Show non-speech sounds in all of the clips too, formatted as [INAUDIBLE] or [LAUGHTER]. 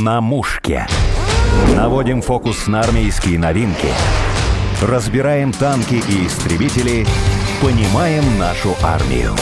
На мушке. Наводим фокус на армейские новинки. Разбираем танки и истребители. Понимаем нашу армию.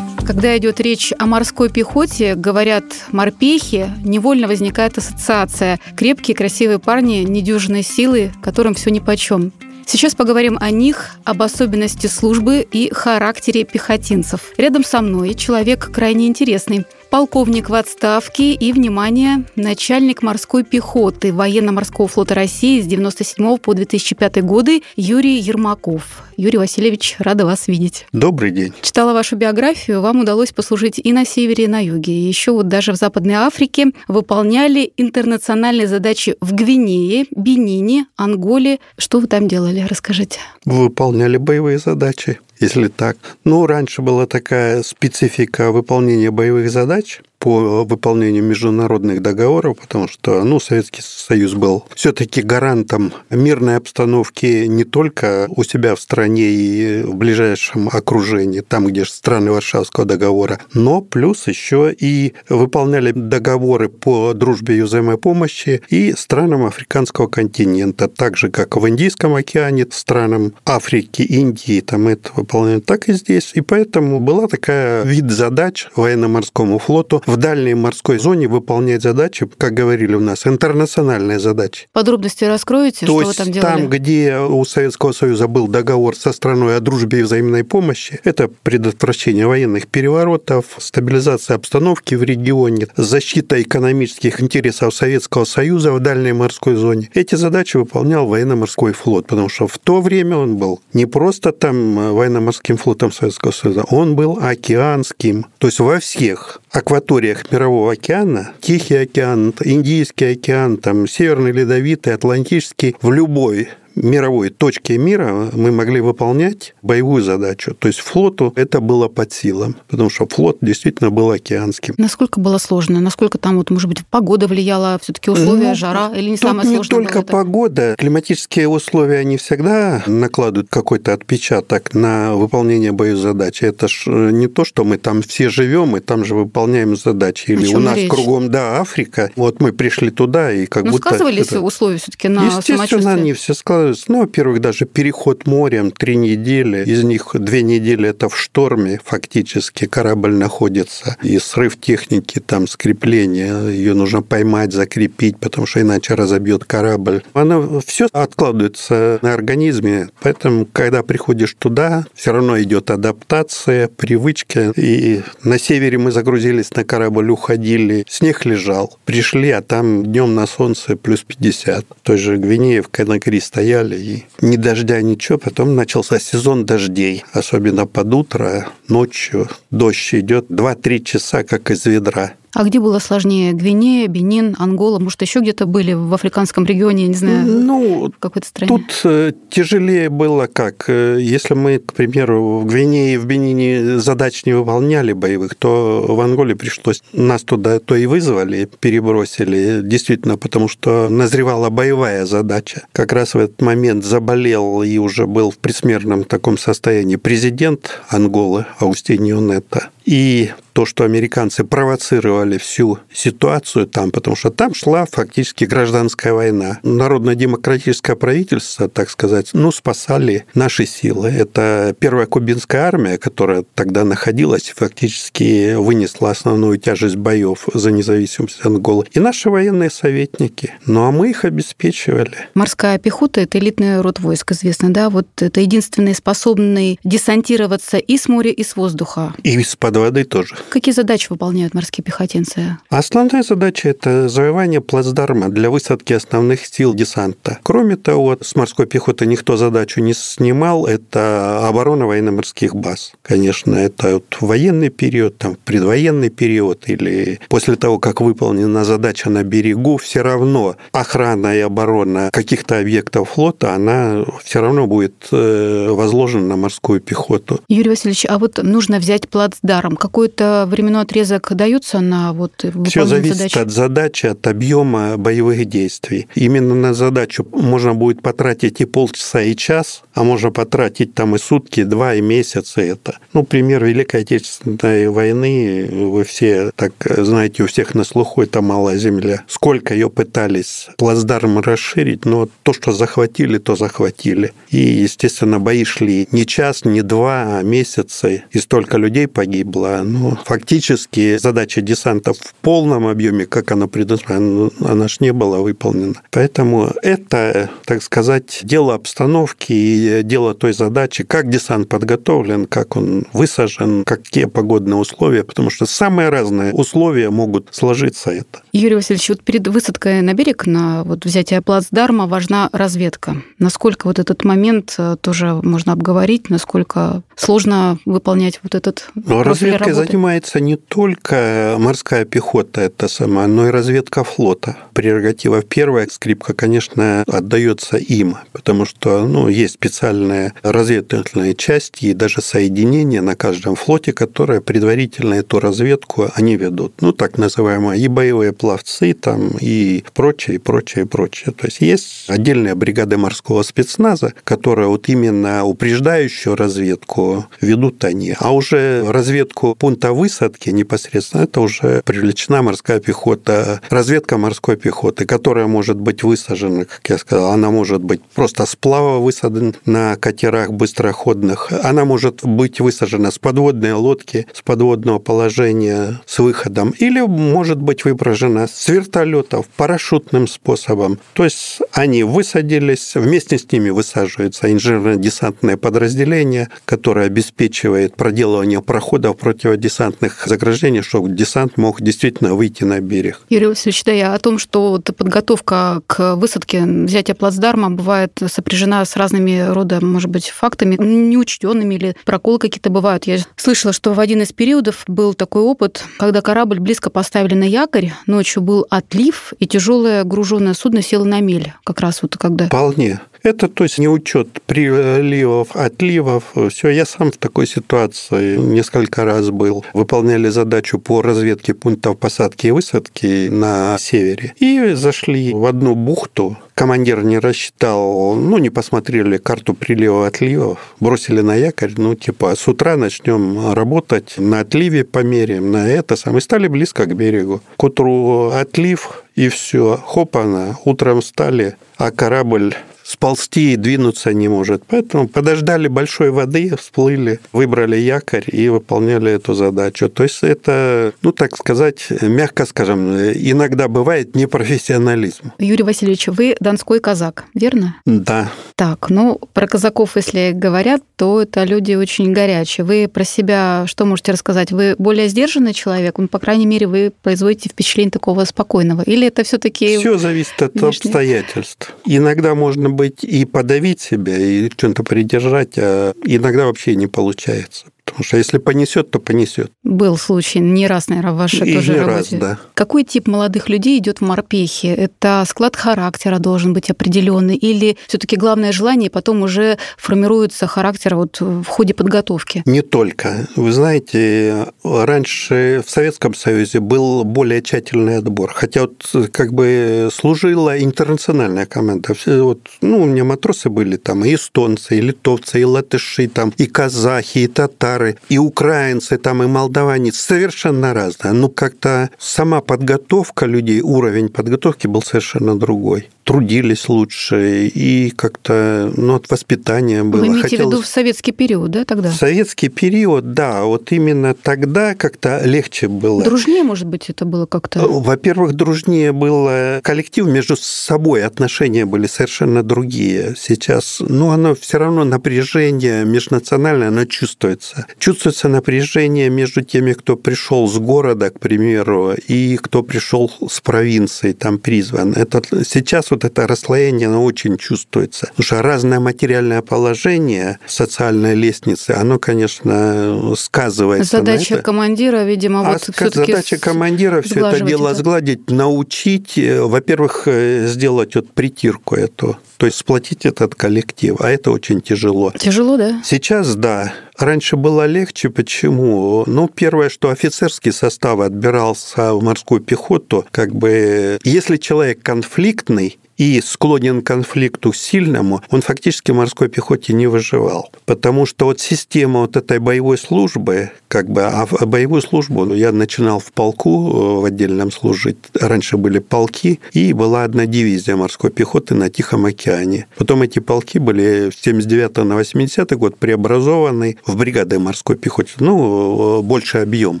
Когда идет речь о морской пехоте, говорят морпехи, невольно возникает ассоциация. Крепкие, красивые парни, недюжинной силы, которым все нипочем. Сейчас поговорим о них, об особенности службы и характере пехотинцев. Рядом со мной человек крайне интересный – полковник в отставке и, внимание, начальник морской пехоты военно-морского флота России с 97 по 2005 годы Юрий Ермаков. Юрий Васильевич, рада вас видеть. Добрый день. Читала вашу биографию, вам удалось послужить и на севере, и на юге. И еще вот даже в Западной Африке выполняли интернациональные задачи в Гвинее, Бенине, Анголе. Что вы там делали? Расскажите. Выполняли боевые задачи если так. Ну, раньше была такая специфика выполнения боевых задач – по выполнению международных договоров, потому что ну, Советский Союз был все-таки гарантом мирной обстановки не только у себя в стране и в ближайшем окружении, там, где страны Варшавского договора, но плюс еще и выполняли договоры по дружбе и взаимопомощи и странам африканского континента, так же, как в Индийском океане, странам Африки, Индии, там это выполняют, так и здесь. И поэтому была такая вид задач военно-морскому флоту в дальней морской зоне выполнять задачи, как говорили у нас, интернациональные задачи. Подробности раскроете, То что вы там делали? Там, где у Советского Союза был договор со страной о дружбе и взаимной помощи, это предотвращение военных переворотов, стабилизация обстановки в регионе, защита экономических интересов Советского Союза в дальней морской зоне. Эти задачи выполнял военно-морской флот, потому что в то время он был не просто там военно-морским флотом Советского Союза, он был океанским. То есть во всех акваториях Мирового океана, Тихий океан, Индийский океан, там, Северный Ледовитый, Атлантический, в любой мировой точке мира мы могли выполнять боевую задачу. То есть флоту это было под силам, потому что флот действительно был океанским. Насколько было сложно? Насколько там, вот, может быть, погода влияла, все таки условия, ну, жара или не самое сложное? не только погода. Климатические условия, они всегда накладывают какой-то отпечаток на выполнение боевой задачи. Это ж э, не то, что мы там все живем и там же выполняем задачи. Или у нас речь? кругом, да, Африка. Вот мы пришли туда и как Но будто... сказывались это... условия все таки на Естественно, они все сказывались ну, во-первых, даже переход морем три недели, из них две недели это в шторме фактически, корабль находится, и срыв техники, там, скрепление, ее нужно поймать, закрепить, потому что иначе разобьет корабль. Она все откладывается на организме, поэтому, когда приходишь туда, все равно идет адаптация, привычка, и на севере мы загрузились на корабль, уходили, снег лежал, пришли, а там днем на солнце плюс 50. В той же Гвинее в Конакри стояли, и ни дождя, ничего. Потом начался сезон дождей, особенно под утро, ночью. Дождь идет 2-3 часа, как из ведра. А где было сложнее? Гвинея, Бенин, Ангола? Может, еще где-то были в африканском регионе, не знаю, ну, какой-то стране? Тут э, тяжелее было как. Э, если мы, к примеру, в Гвинее и в Бенине задач не выполняли боевых, то в Анголе пришлось нас туда то и вызвали, перебросили, действительно, потому что назревала боевая задача. Как раз в этот момент заболел и уже был в присмертном таком состоянии президент Анголы Аустиньо Нетта. И то, что американцы провоцировали всю ситуацию там, потому что там шла фактически гражданская война. Народно-демократическое правительство, так сказать, ну, спасали наши силы. Это первая кубинская армия, которая тогда находилась, фактически вынесла основную тяжесть боев за независимость Анголы. И наши военные советники. Ну, а мы их обеспечивали. Морская пехота – это элитный род войск, известно, да? Вот это единственный способный десантироваться и с моря, и с воздуха. И из-под воды тоже. Какие задачи выполняют морские пехотинцы? Основная задача – это завоевание плацдарма для высадки основных сил десанта. Кроме того, с морской пехоты никто задачу не снимал – это оборона военно-морских баз. Конечно, это вот военный период, там, предвоенный период или после того, как выполнена задача на берегу, все равно охрана и оборона каких-то объектов флота, она все равно будет э, возложена на морскую пехоту. Юрий Васильевич, а вот нужно взять плацдарм, какое-то временной отрезок дается на вот выполнение Все зависит задач? от задачи, от объема боевых действий. Именно на задачу можно будет потратить и полчаса, и час, а можно потратить там и сутки, два, и месяц, и это. Ну, пример Великой Отечественной войны, вы все так знаете, у всех на слуху это малая земля. Сколько ее пытались плацдарм расширить, но то, что захватили, то захватили. И, естественно, бои шли не час, не два, а месяцы, и столько людей погибло. Но фактически задача десанта в полном объеме, как она предусмотрена, она ж не была выполнена. Поэтому это, так сказать, дело обстановки и дело той задачи, как десант подготовлен, как он высажен, какие погодные условия, потому что самые разные условия могут сложиться это. Юрий Васильевич, вот перед высадкой на берег, на вот взятие плацдарма важна разведка. Насколько вот этот момент э, тоже можно обговорить, насколько сложно выполнять вот этот Но разведкой занимается не только морская пехота, это сама, но и разведка флота. Прерогатива первая, скрипка, конечно, отдается им, потому что ну, есть специальные разведывательные части и даже соединения на каждом флоте, которые предварительно эту разведку они ведут. Ну, так называемые и боевые пловцы, там, и прочее, и прочее, и прочее. То есть есть отдельные бригады морского спецназа, которые вот именно упреждающую разведку ведут они. А уже разведку пункта высадки непосредственно, это уже привлечена морская пехота, разведка морской пехоты, которая может быть высажена, как я сказал, она может быть просто сплава высажена на катерах быстроходных, она может быть высажена с подводной лодки, с подводного положения, с выходом, или может быть выброжена с вертолетов парашютным способом. То есть они высадились, вместе с ними высаживается инженерно-десантное подразделение, которое обеспечивает проделывание проходов противодесантных заграждений, чтобы десант мог действительно выйти на берег. Юрий Васильевич, да, я о том, что вот подготовка к высадке, взятие плацдарма бывает сопряжена с разными рода, может быть, фактами, неучтенными или проколы какие-то бывают. Я слышала, что в один из периодов был такой опыт, когда корабль близко поставили на якорь, ночью был отлив, и тяжелое груженное судно село на мель. Как раз вот когда... Вполне. Это, то есть, не учет приливов, отливов. Все, я сам в такой ситуации несколько раз был. Выполняли задачу по разведке пунктов посадки и высадки на севере. И зашли в одну бухту. Командир не рассчитал, ну, не посмотрели карту прилива отливов, бросили на якорь, ну, типа, с утра начнем работать, на отливе померяем, на это самое. И стали близко к берегу. К утру отлив, и все, хоп она, утром встали, а корабль сползти и двинуться не может. Поэтому подождали большой воды, всплыли, выбрали якорь и выполняли эту задачу. То есть это, ну так сказать, мягко скажем, иногда бывает непрофессионализм. Юрий Васильевич, вы донской казак, верно? Да. Так, ну, про казаков, если говорят, то это люди очень горячие. Вы про себя что можете рассказать? Вы более сдержанный человек? Ну, по крайней мере, вы производите впечатление такого спокойного? Или это все таки Все зависит от внешне? обстоятельств. Иногда можно быть и подавить себя, и что-то придержать, а иногда вообще не получается. Потому что если понесет, то понесет. Был случай не раз, наверное, в вашей и тоже не работе. раз, да. Какой тип молодых людей идет в морпехи? Это склад характера должен быть определенный, или все-таки главное желание, потом уже формируется характер вот в ходе подготовки? Не только. Вы знаете, раньше в Советском Союзе был более тщательный отбор, хотя вот как бы служила интернациональная команда. Все вот, ну, у меня матросы были там и эстонцы, и литовцы, и латыши, там, и казахи, и татары, и украинцы, там, и молдаване, совершенно разные. Ну, как-то сама подготовка людей, уровень подготовки был совершенно другой. Трудились лучше, и как-то, ну, от воспитания было. Вы имеете Хотелось... в виду в советский период, да, тогда? В советский период, да, вот именно тогда как-то легче было. Дружнее, может быть, это было как-то? Во-первых, дружнее было коллектив, между собой отношения были совершенно другие. Сейчас, ну, оно все равно напряжение межнациональное, оно чувствуется. Чувствуется напряжение между теми, кто пришел с города, к примеру, и кто пришел с провинции, там призван. Это сейчас вот это расслоение, оно очень чувствуется. Потому что разное материальное положение социальной лестницы, оно, конечно, сказывается Задача на это. командира, видимо, а вот задача командира все это дело это. сгладить, научить, во-первых, сделать вот притирку эту, то есть сплотить этот коллектив, а это очень тяжело. Тяжело, да? Сейчас, да. раньше было легче. Почему? Ну, первое, что офицерский состав отбирался в морскую пехоту, как бы, если человек конфликтный, и склонен к конфликту сильному, он фактически в морской пехоте не выживал. Потому что вот система вот этой боевой службы, как бы, а боевую службу ну, я начинал в полку э, в отдельном служить. Раньше были полки, и была одна дивизия морской пехоты на Тихом океане. Потом эти полки были с 79 на 80 год преобразованы в бригады морской пехоты. Ну, э, больше объем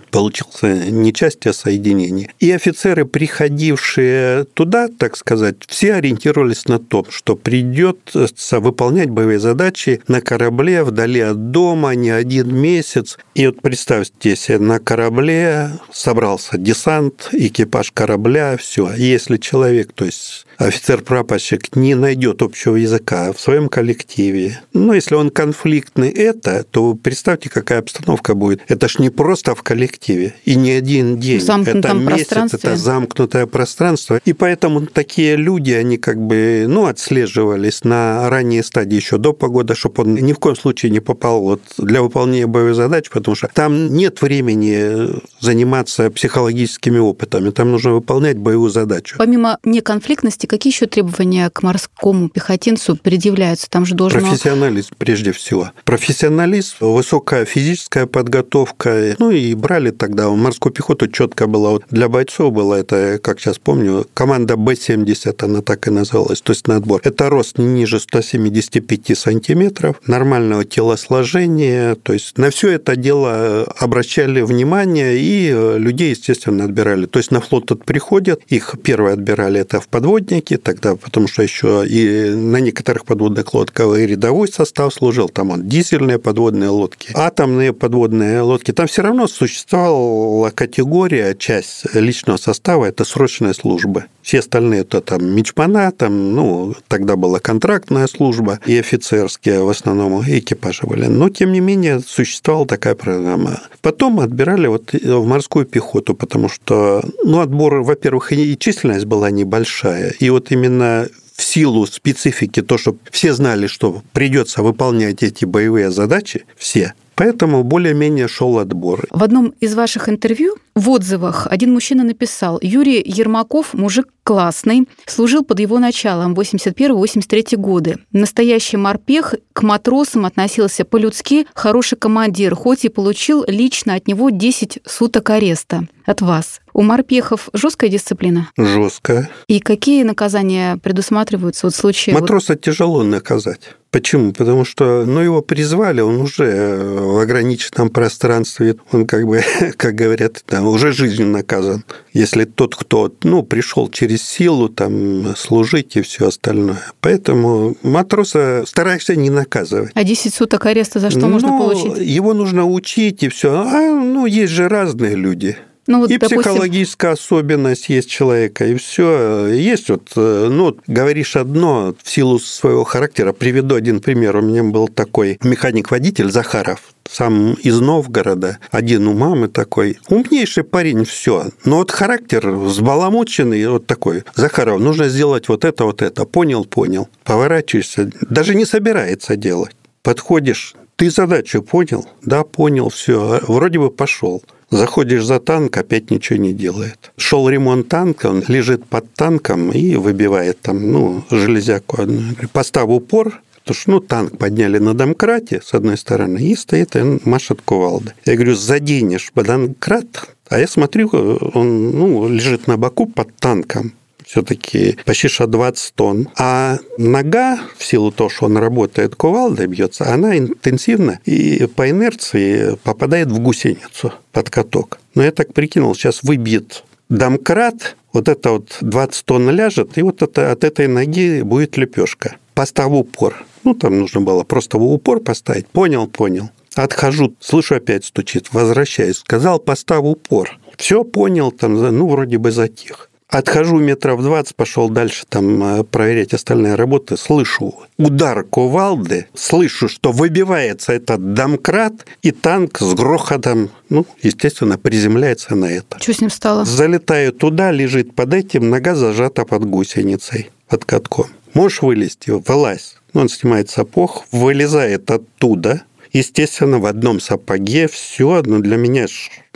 получился, не часть, а соединение. И офицеры, приходившие туда, так сказать, все ориентировались на то, что придется выполнять боевые задачи на корабле вдали от дома не один месяц. И вот представьте себе, на корабле собрался десант, экипаж корабля, все. Если человек, то есть офицер-прапорщик не найдет общего языка в своем коллективе, но если он конфликтный это, то представьте, какая обстановка будет. Это ж не просто в коллективе и не один день. В это месяц, это замкнутое пространство. И поэтому такие люди, они как бы, ну, отслеживались на ранней стадии еще до погоды, чтобы он ни в коем случае не попал вот для выполнения боевой задачи, потому что там нет времени заниматься психологическими опытами, там нужно выполнять боевую задачу. Помимо неконфликтности, какие еще требования к морскому пехотинцу предъявляются? Там же должен Профессионализм прежде всего. Профессионализм, высокая физическая подготовка. Ну и брали тогда морскую пехоту четко было. Вот для бойцов было это, как сейчас помню, команда Б-70, она так и называлась, то есть на отбор. Это рост не ниже 175 сантиметров, нормального телосложения, то есть на все это дело обращали внимание и людей, естественно, отбирали. То есть на флот тут приходят, их первые отбирали это в подводники, тогда, потому что еще и на некоторых подводных лодках и рядовой состав служил, там он дизельные подводные лодки, атомные подводные лодки, там все равно существовала категория, часть личного состава, это срочная служба. Все остальные это там мичмана, там, ну, тогда была контрактная служба, и офицерские в основном экипажи были. Но, тем не менее, существовала такая программа. Потом отбирали вот в морскую пехоту, потому что, ну, отбор, во-первых, и численность была небольшая, и вот именно в силу специфики, то, что все знали, что придется выполнять эти боевые задачи, все, Поэтому более-менее шел отбор. В одном из ваших интервью в отзывах один мужчина написал, Юрий Ермаков мужик классный, служил под его началом 81-83 годы. Настоящий морпех к матросам относился по-людски, хороший командир, хоть и получил лично от него 10 суток ареста от вас. У морпехов жесткая дисциплина? Жесткая. И какие наказания предусматриваются вот в случае... Матроса вот... тяжело наказать. Почему? Потому что, ну, его призвали, он уже в ограниченном пространстве, он как бы, [LAUGHS] как говорят, там, уже жизнью наказан. Если тот, кто, ну, пришел через силу, там, служить и все остальное. Поэтому матроса стараешься не наказывать. А 10 суток ареста за что ну, можно получить? Его нужно учить и все. А, ну, есть же разные люди. Ну, вот, и допустим... психологическая особенность есть человека, и все. Есть вот, э, ну, говоришь одно в силу своего характера. Приведу один пример. У меня был такой механик-водитель Захаров, сам из Новгорода, один у мамы такой. Умнейший парень, все. Но вот характер взбаламученный, вот такой. Захаров, нужно сделать вот это, вот это. Понял, понял. Поворачиваешься, даже не собирается делать. Подходишь, ты задачу понял? Да, понял, все. Вроде бы пошел. Заходишь за танк, опять ничего не делает. Шел ремонт танка, он лежит под танком и выбивает там, ну, железяку одну. Постав упор, Потому что, ну, танк подняли на домкрате, с одной стороны, и стоит и машет кувалдой. Я говорю, заденешь домкрат, а я смотрю, он ну, лежит на боку под танком все-таки почти что 20 тонн. А нога, в силу того, что он работает кувалдой, бьется, она интенсивно и по инерции попадает в гусеницу под каток. Но я так прикинул, сейчас выбьет домкрат, вот это вот 20 тонн ляжет, и вот это, от этой ноги будет лепешка. Постав упор. Ну, там нужно было просто упор поставить. Понял, понял. Отхожу, слышу, опять стучит, возвращаюсь. Сказал, постав упор. Все понял, там, ну, вроде бы затих. Отхожу метров 20, пошел дальше там э, проверять остальные работы. Слышу удар кувалды, слышу, что выбивается этот домкрат, и танк с грохотом, ну, естественно, приземляется на это. Что с ним стало? Залетаю туда, лежит под этим, нога зажата под гусеницей, под катком. Можешь вылезти? Вылазь. Он снимает сапог, вылезает оттуда, естественно, в одном сапоге все, но для меня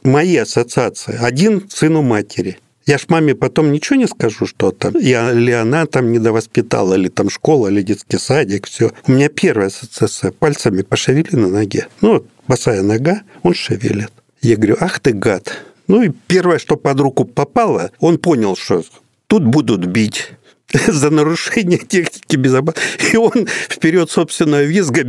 мои ассоциации. Один сын у матери. Я ж маме потом ничего не скажу, что там, я, или она там недовоспитала, или там школа, или детский садик, все. У меня первая ассоциация. Пальцами пошевели на ноге. Ну, вот босая нога, он шевелит. Я говорю, ах ты гад. Ну и первое, что под руку попало, он понял, что тут будут бить. [LAUGHS] за нарушение техники безопасности. И он вперед собственного визга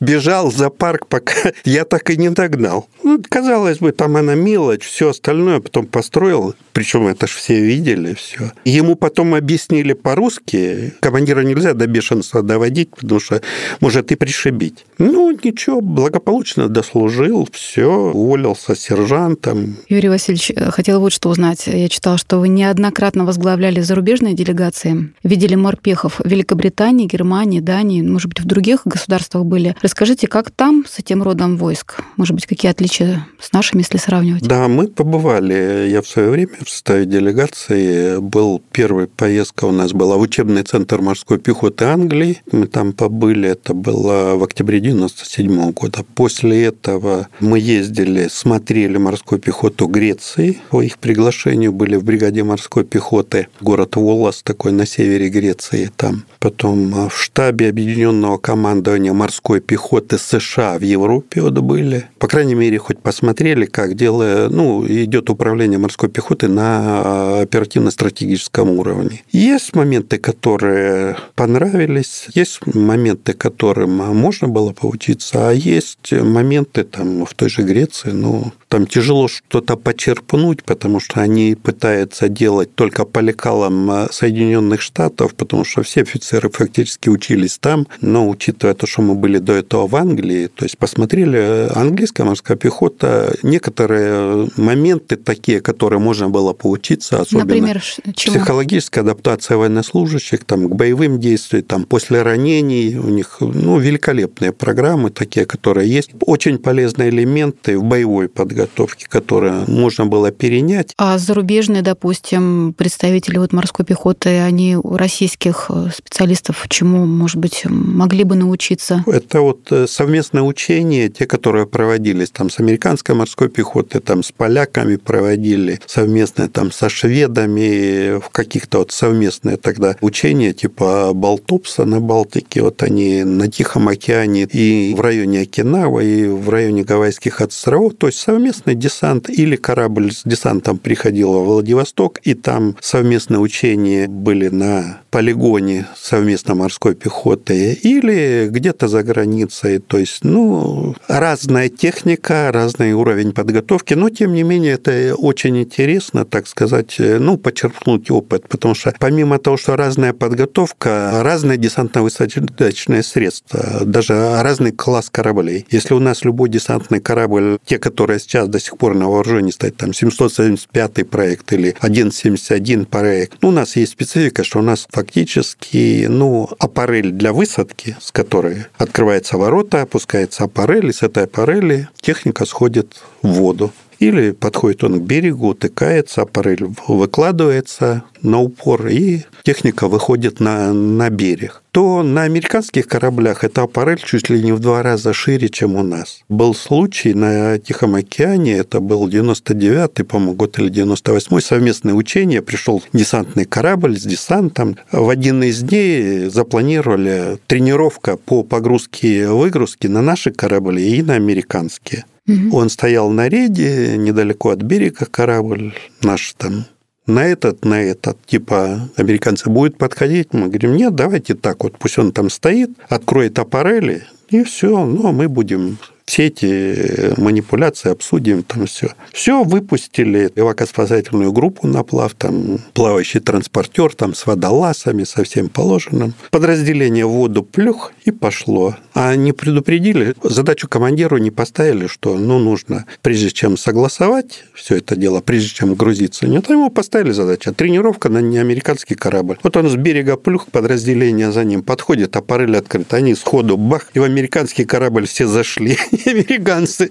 бежал за парк, пока я так и не догнал. Ну, казалось бы, там она мелочь, все остальное потом построил. Причем это же все видели, все. Ему потом объяснили по-русски, командира нельзя до бешенства доводить, потому что может и пришибить. Ну, ничего, благополучно дослужил, все, уволился сержантом. Юрий Васильевич, хотела вот что узнать. Я читала, что вы неоднократно возглавляли зарубежные делегации делегации. Видели морпехов в Великобритании, Германии, Дании, может быть, в других государствах были. Расскажите, как там с этим родом войск? Может быть, какие отличия с нашими, если сравнивать? Да, мы побывали. Я в свое время в составе делегации был первая поездка у нас была в учебный центр морской пехоты Англии. Мы там побыли. Это было в октябре 97 года. После этого мы ездили, смотрели морскую пехоту Греции. По их приглашению были в бригаде морской пехоты город Волос, такой на севере Греции там. Потом а, в штабе Объединенного командования морской пехоты США в Европе вот были. По крайней мере, хоть посмотрели, как дело, ну, идет управление морской пехоты на а, оперативно-стратегическом уровне. Есть моменты, которые понравились, есть моменты, которым можно было поучиться, а есть моменты там в той же Греции, ну, там тяжело что-то почерпнуть, потому что они пытаются делать только по лекалам а, Соединенных Штатов, потому что все офицеры фактически учились там, но учитывая то, что мы были до этого в Англии, то есть посмотрели английская морская пехота, некоторые моменты такие, которые можно было поучиться, особенно Например, чему? психологическая адаптация военнослужащих там, к боевым действиям, там, после ранений, у них ну, великолепные программы такие, которые есть, очень полезные элементы в боевой подготовке которые можно было перенять. А зарубежные, допустим, представители вот морской пехоты, они у российских э, специалистов чему, может быть, могли бы научиться? Это вот э, совместное учение, те, которые проводились там с американской морской пехотой, там с поляками проводили, совместное там со шведами, в каких-то вот совместные тогда учения, типа Балтопса на Балтике, вот они на Тихом океане и в районе Окинава, и в районе Гавайских островов, то есть совместный десант или корабль с десантом приходил во Владивосток, и там совместные учения были на полигоне совместно морской пехоты, или где-то за границей. То есть, ну, разная техника, разный уровень подготовки, но, тем не менее, это очень интересно, так сказать, ну, почерпнуть опыт, потому что помимо того, что разная подготовка, разные десантно-высадочные средства, даже разный класс кораблей. Если у нас любой десантный корабль, те, которые сейчас до сих пор на вооружении стоит там 775 проект или 171 проект. Ну, у нас есть специфика, что у нас фактически, ну, аппарель для высадки, с которой открывается ворота, опускается аппарель, и с этой аппарели техника сходит в воду. Или подходит он к берегу, утыкается, аппарель выкладывается на упор, и техника выходит на, на берег. То на американских кораблях эта аппарель чуть ли не в два раза шире, чем у нас. Был случай на Тихом океане, это был 99-й, по-моему, год или 98-й, совместное учение, пришел десантный корабль с десантом. В один из дней запланировали тренировка по погрузке и выгрузке на наши корабли и на американские. Угу. Он стоял на рейде, недалеко от берега корабль наш там на этот, на этот, типа, американцы будут подходить. Мы говорим, нет, давайте так вот, пусть он там стоит, откроет аппарели, и все, ну, мы будем все эти э, манипуляции обсудим, там все. Все, выпустили эвакоспасательную группу на плав, там плавающий транспортер, там с водолазами, со всем положенным. Подразделение в воду плюх и пошло. А не предупредили, задачу командиру не поставили, что ну нужно, прежде чем согласовать все это дело, прежде чем грузиться, нет, ему поставили задачу. Тренировка на неамериканский корабль. Вот он с берега плюх, подразделение за ним подходит, аппарель открыт, они сходу бах, и в американский корабль все зашли. [LAUGHS] американцы.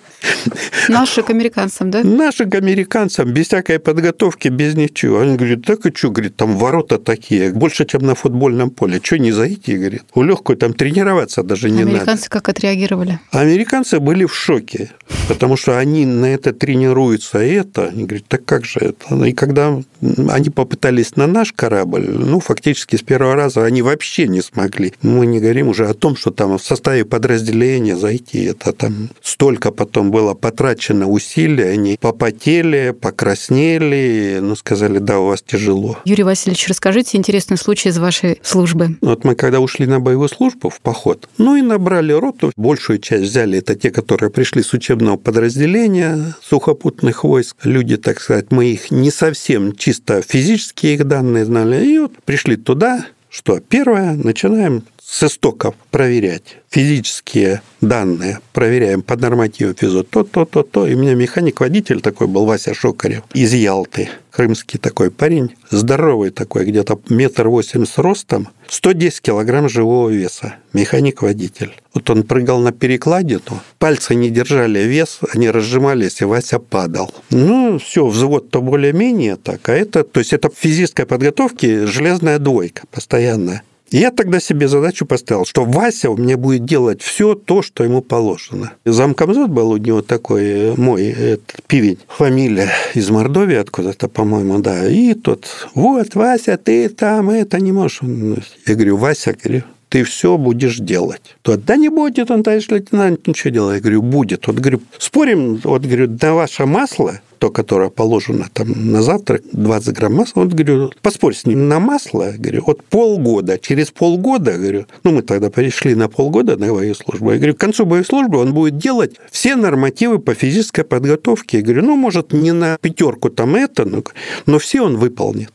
Наши к американцам, да? Наши к американцам, без всякой подготовки, без ничего. Они говорят, так и что, говорит, там ворота такие, больше, чем на футбольном поле. Что не зайти, говорит. У легкой там тренироваться даже не американцы надо. Американцы как отреагировали? Американцы были в шоке, потому что они на это тренируются, и это, они говорят, так как же это? И когда они попытались на наш корабль, ну, фактически с первого раза они вообще не смогли. Мы не говорим уже о том, что там в составе подразделения зайти, это там столько потом было потрачено усилий, они попотели, покраснели, ну, сказали, да, у вас тяжело. Юрий Васильевич, расскажите интересный случай из вашей службы. Вот мы когда ушли на боевую службу в поход, ну и набрали роту, большую часть взяли, это те, которые пришли с учебного подразделения сухопутных войск. Люди, так сказать, мы их не совсем чисто физические их данные знали, и вот пришли туда, что первое, начинаем с истоков проверять физические данные, проверяем по нормативу физо, то, то, то, то. И у меня механик-водитель такой был, Вася Шокарев, из Ялты, крымский такой парень, здоровый такой, где-то метр восемьдесят ростом, 110 килограмм живого веса, механик-водитель. Вот он прыгал на перекладину, пальцы не держали вес, они разжимались, и Вася падал. Ну, все, взвод-то более-менее так, а это, то есть это в физической подготовке железная двойка постоянная. Я тогда себе задачу поставил, что Вася у меня будет делать все то, что ему положено. Замкомзот был у него такой э, мой этот, пивень, фамилия из Мордовии откуда-то, по-моему, да. И тот, вот, Вася, ты там это не можешь. Я говорю, Вася, говорю, ты все будешь делать. Тот, да не будет он, товарищ лейтенант, ничего делать. Я говорю, будет. Вот, говорю, спорим, вот, говорю, на ваше масло, то, которое положено там на завтрак, 20 грамм масла, вот, говорю, поспорь с ним на масло, говорю, вот полгода, через полгода, говорю, ну, мы тогда перешли на полгода на боевую службу, я говорю, к концу боевой службы он будет делать все нормативы по физической подготовке. Я говорю, ну, может, не на пятерку там это, но, но все он выполнит.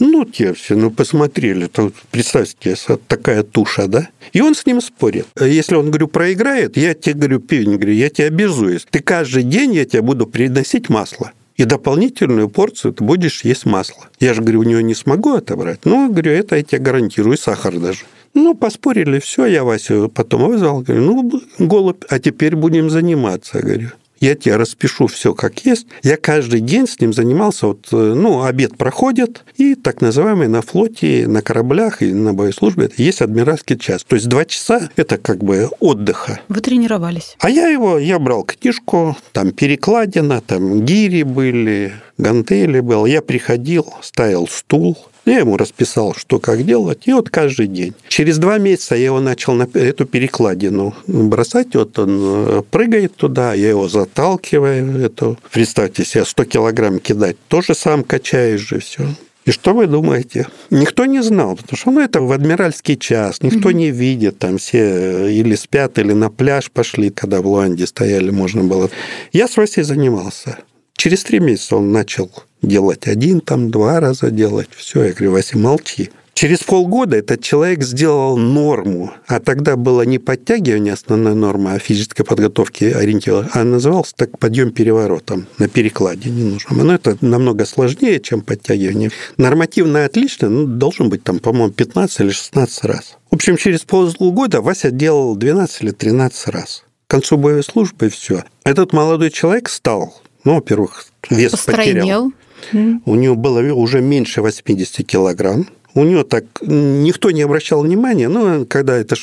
Ну, те все, ну, посмотрели, то, представьте, такая туша, да? И он с ним спорит. Если он, говорю, проиграет, я тебе, говорю, пивень, говорю, я тебя обязуюсь. Ты каждый день я тебе буду приносить масло. И дополнительную порцию ты будешь есть масло. Я же, говорю, у него не смогу отобрать. Ну, говорю, это я тебе гарантирую, сахар даже. Ну, поспорили, все, я Васю потом вызвал, говорю, ну, голубь, а теперь будем заниматься, говорю я тебе распишу все как есть. Я каждый день с ним занимался, вот, э, ну, обед проходит, и так называемый на флоте, на кораблях и на боеслужбе есть адмиральский час. То есть два часа – это как бы отдыха. Вы тренировались? А я его, я брал книжку, там перекладина, там гири были, гантели был. Я приходил, ставил стул, я ему расписал, что как делать, и вот каждый день. Через два месяца я его начал на эту перекладину бросать, вот он э, прыгает туда, я его заталкиваю, эту, представьте себе, 100 килограмм кидать, тоже сам качаешь же все. И что вы думаете? Никто не знал, потому что ну, это в адмиральский час, никто mm-hmm. не видит, там все э, или спят, или на пляж пошли, когда в Луанде стояли, можно было. Я с Васей занимался. Через три месяца он начал делать один, там два раза делать. Все, я говорю, Вася, молчи. Через полгода этот человек сделал норму, а тогда было не подтягивание основной нормы, а физической подготовки ориентировано, а назывался так подъем переворотом на перекладе не нужно. Но это намного сложнее, чем подтягивание. Нормативно отлично, ну, должен быть там, по-моему, 15 или 16 раз. В общем, через полгода Вася делал 12 или 13 раз. К концу боевой службы и все. Этот молодой человек стал ну, во-первых, вес Постройнел. потерял. У него было уже меньше 80 килограмм. У него так никто не обращал внимания, но когда это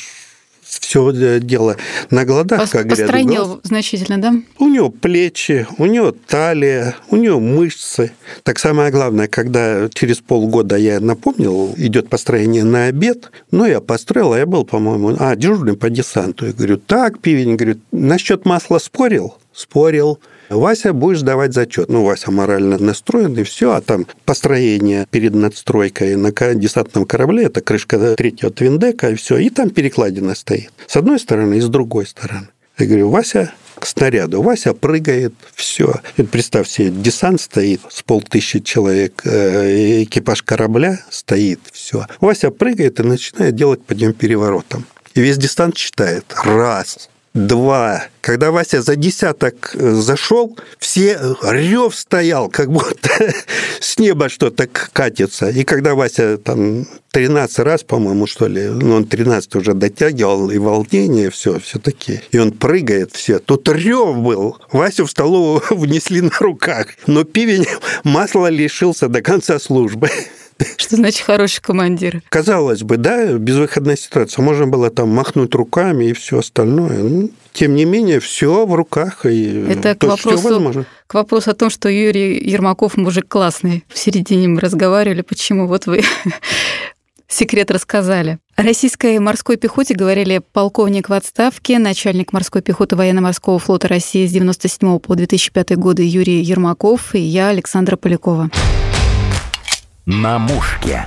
все дело на гладах, Пос, как говорят. Постройнел глаз. значительно, да? У него плечи, у него талия, у него мышцы. Так самое главное, когда через полгода я напомнил, идет построение на обед, ну, я построил, а я был, по-моему, а, дежурный по десанту. Я говорю, так, пивень, говорю, насчет масла спорил? Спорил. Вася, будешь давать зачет. Ну, Вася морально настроен, и все. А там построение перед надстройкой на десантном корабле, это крышка третьего твиндека, и все. И там перекладина стоит. С одной стороны и с другой стороны. Я говорю, Вася, к снаряду. Вася прыгает, все. Представь себе, десант стоит с полтысячи человек, э, экипаж корабля стоит, все. Вася прыгает и начинает делать подъем переворотом. И весь десант считает. Раз, два. Когда Вася за десяток э, зашел, все рев стоял, как будто [LAUGHS] с неба что-то катится. И когда Вася там 13 раз, по-моему, что ли, ну, он 13 уже дотягивал, и волнение, все, все таки И он прыгает все. Тут рев был. Васю в столовую [LAUGHS] внесли на руках. Но пивень [LAUGHS] масла лишился до конца службы. [LAUGHS] Что значит хороший командир? Казалось бы, да, безвыходная ситуация. Можно было там махнуть руками и все остальное. Ну, тем не менее, все в руках. И Это к вопросу, к вопросу о том, что Юрий Ермаков мужик классный. В середине мы разговаривали, почему вот вы [LAUGHS] секрет рассказали. О российской морской пехоте говорили полковник в отставке, начальник морской пехоты военно-морского флота России с 1997 по 2005 годы Юрий Ермаков и я, Александра Полякова на мушке.